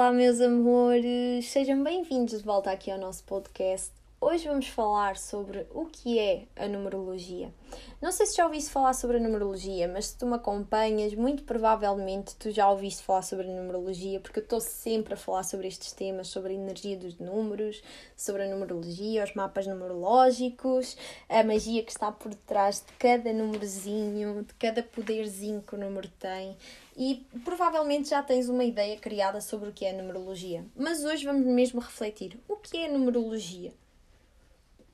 Olá, meus amores, sejam bem-vindos de volta aqui ao nosso podcast. Hoje vamos falar sobre o que é a numerologia. Não sei se já ouviste falar sobre a numerologia, mas se tu me acompanhas, muito provavelmente tu já ouviste falar sobre a numerologia, porque eu estou sempre a falar sobre estes temas, sobre a energia dos números, sobre a numerologia, os mapas numerológicos, a magia que está por detrás de cada númerozinho, de cada poderzinho que o número tem. E provavelmente já tens uma ideia criada sobre o que é a numerologia. Mas hoje vamos mesmo refletir o que é a numerologia.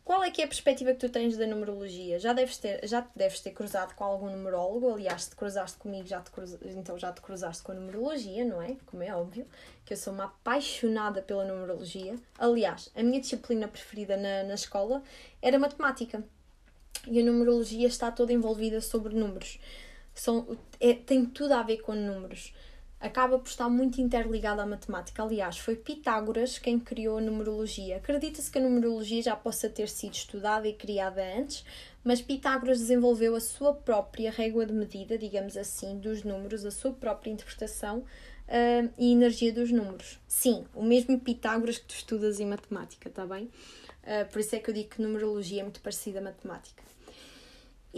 Qual é que é a perspectiva que tu tens da numerologia? Já deves ter, já deves ter cruzado com algum numerólogo, aliás, se te cruzaste comigo, já te então já te cruzaste com a numerologia, não é? Como é óbvio, que eu sou uma apaixonada pela numerologia. Aliás, a minha disciplina preferida na, na escola era matemática. E a numerologia está toda envolvida sobre números. São, é, tem tudo a ver com números acaba por estar muito interligado à matemática. Aliás, foi Pitágoras quem criou a numerologia. Acredita-se que a numerologia já possa ter sido estudada e criada antes, mas Pitágoras desenvolveu a sua própria régua de medida, digamos assim, dos números, a sua própria interpretação uh, e energia dos números. Sim, o mesmo Pitágoras que tu estudas em matemática, está bem? Uh, por isso é que eu digo que numerologia é muito parecida à matemática.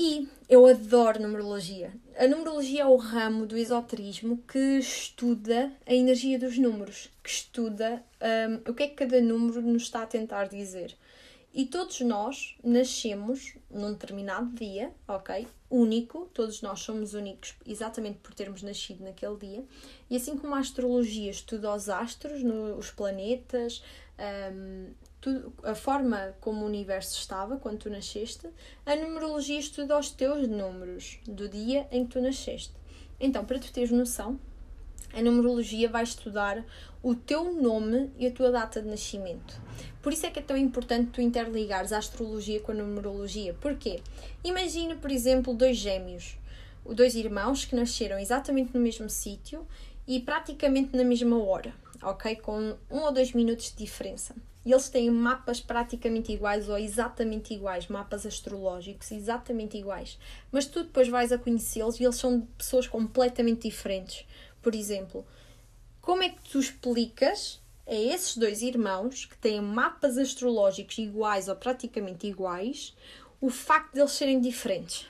E eu adoro numerologia. A numerologia é o ramo do esoterismo que estuda a energia dos números, que estuda um, o que é que cada número nos está a tentar dizer. E todos nós nascemos num determinado dia, ok? Único, todos nós somos únicos exatamente por termos nascido naquele dia. E assim como a astrologia estuda os astros, no, os planetas, um, a forma como o universo estava quando tu nasceste, a numerologia estuda os teus números do dia em que tu nasceste. Então, para tu teres noção, a numerologia vai estudar o teu nome e a tua data de nascimento. Por isso é que é tão importante tu interligares a astrologia com a numerologia. Porquê? Imagina, por exemplo, dois gêmeos, dois irmãos que nasceram exatamente no mesmo sítio e praticamente na mesma hora, ok? Com um ou dois minutos de diferença e eles têm mapas praticamente iguais ou exatamente iguais, mapas astrológicos exatamente iguais, mas tu depois vais a conhecê-los e eles são pessoas completamente diferentes. Por exemplo, como é que tu explicas a esses dois irmãos que têm mapas astrológicos iguais ou praticamente iguais o facto de eles serem diferentes?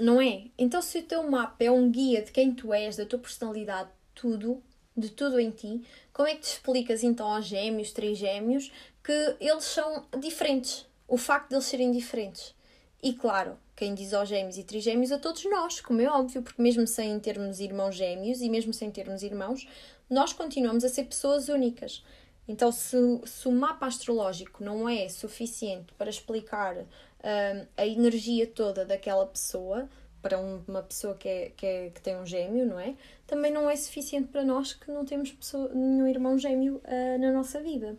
Não é? Então, se o teu mapa é um guia de quem tu és, da tua personalidade, tudo, de tudo em ti, como é que te explicas então aos gêmeos, trigêmeos, que eles são diferentes? O facto de eles serem diferentes. E claro, quem diz aos gêmeos e trigêmeos a todos nós, como é óbvio, porque mesmo sem termos irmãos gêmeos e mesmo sem termos irmãos, nós continuamos a ser pessoas únicas. Então, se, se o mapa astrológico não é suficiente para explicar a energia toda daquela pessoa, para uma pessoa que, é, que, é, que tem um gêmeo, não é? Também não é suficiente para nós que não temos pessoa, nenhum irmão gêmeo uh, na nossa vida.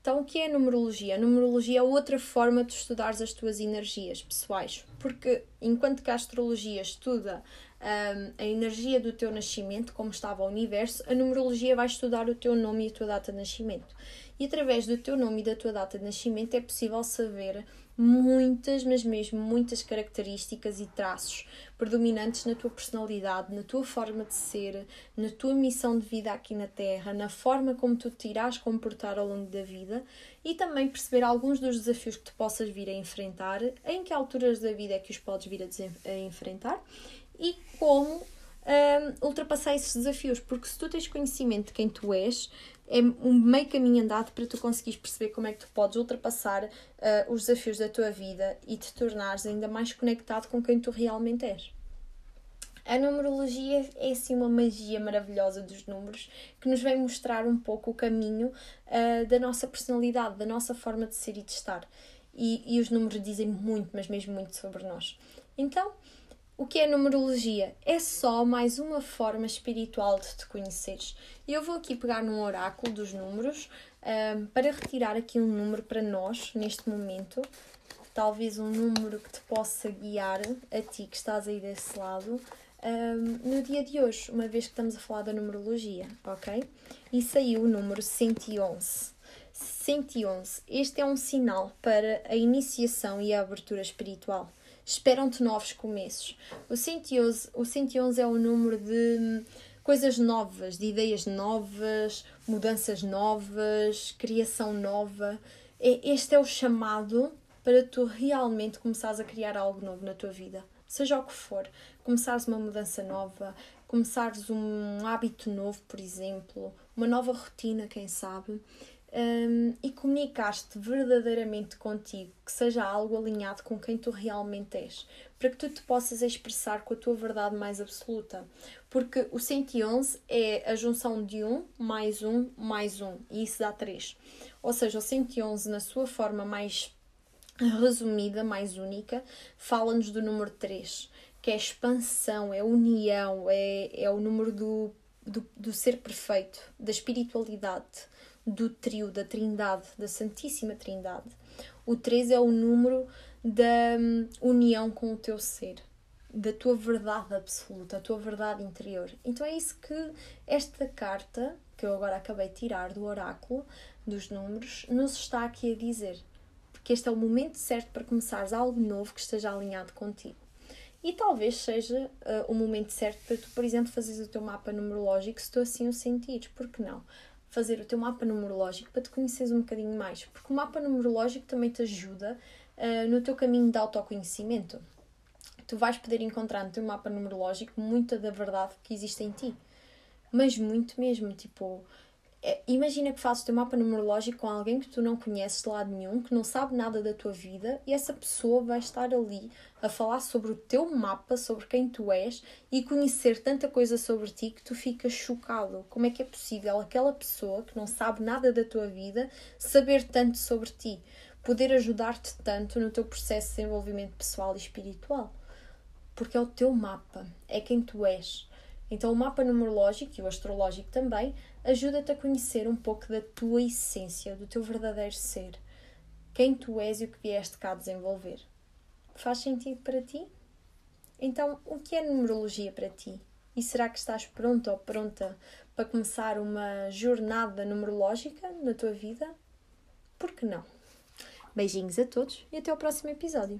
Então, o que é a numerologia? A numerologia é outra forma de estudares as tuas energias pessoais, porque enquanto que a astrologia estuda um, a energia do teu nascimento, como estava o universo, a numerologia vai estudar o teu nome e a tua data de nascimento. E através do teu nome e da tua data de nascimento é possível saber muitas, mas mesmo muitas características e traços predominantes na tua personalidade, na tua forma de ser, na tua missão de vida aqui na Terra, na forma como tu te irás comportar ao longo da vida e também perceber alguns dos desafios que tu possas vir a enfrentar, em que alturas da vida é que os podes vir a, a enfrentar e como um, ultrapassar esses desafios, porque se tu tens conhecimento de quem tu és, é um meio caminho andado para tu conseguires perceber como é que tu podes ultrapassar uh, os desafios da tua vida e te tornares ainda mais conectado com quem tu realmente és. A numerologia é assim uma magia maravilhosa dos números que nos vem mostrar um pouco o caminho uh, da nossa personalidade, da nossa forma de ser e de estar. E, e os números dizem muito, mas mesmo muito sobre nós. Então, o que é numerologia? É só mais uma forma espiritual de te conheceres. Eu vou aqui pegar num oráculo dos números um, para retirar aqui um número para nós neste momento. Talvez um número que te possa guiar a ti que estás aí desse lado um, no dia de hoje, uma vez que estamos a falar da numerologia, ok? E saiu o número 111. 111. Este é um sinal para a iniciação e a abertura espiritual esperam-te novos começos. O 111, o 111 é o número de, coisas novas, de ideias novas, mudanças novas, criação nova. É, este é o chamado para tu realmente começares a criar algo novo na tua vida. Seja o que for, começares uma mudança nova, começares um hábito novo, por exemplo, uma nova rotina, quem sabe, um, e comunicaste verdadeiramente contigo, que seja algo alinhado com quem tu realmente és, para que tu te possas expressar com a tua verdade mais absoluta. Porque o 111 é a junção de 1 mais 1 mais 1, e isso dá 3. Ou seja, o 111, na sua forma mais resumida, mais única, fala-nos do número 3, que é expansão, é união, é, é o número do, do, do ser perfeito, da espiritualidade do trio, da Trindade, da Santíssima Trindade. O 3 é o número da hum, união com o teu ser, da tua verdade absoluta, a tua verdade interior. Então é isso que esta carta, que eu agora acabei de tirar do oráculo dos números, nos está aqui a dizer. Porque este é o momento certo para começares algo novo que esteja alinhado contigo. E talvez seja uh, o momento certo para tu, por exemplo, fazeres o teu mapa numerológico se tu assim o sentires. Porque não? Fazer o teu mapa numerológico para te conheceres um bocadinho mais, porque o mapa numerológico também te ajuda uh, no teu caminho de autoconhecimento. Tu vais poder encontrar no teu mapa numerológico muita da verdade que existe em ti, mas muito mesmo. Tipo, imagina que fazes o teu mapa numerológico com alguém que tu não conheces de lado nenhum, que não sabe nada da tua vida, e essa pessoa vai estar ali a falar sobre o teu mapa, sobre quem tu és e conhecer tanta coisa sobre ti que tu ficas chocado. Como é que é possível aquela pessoa que não sabe nada da tua vida saber tanto sobre ti, poder ajudar-te tanto no teu processo de desenvolvimento pessoal e espiritual? Porque é o teu mapa, é quem tu és. Então, o mapa numerológico e o astrológico também ajuda-te a conhecer um pouco da tua essência, do teu verdadeiro ser, quem tu és e o que vieste cá desenvolver. Faz sentido para ti? Então, o que é numerologia para ti? E será que estás pronto ou pronta para começar uma jornada numerológica na tua vida? Por que não? Beijinhos a todos e até ao próximo episódio.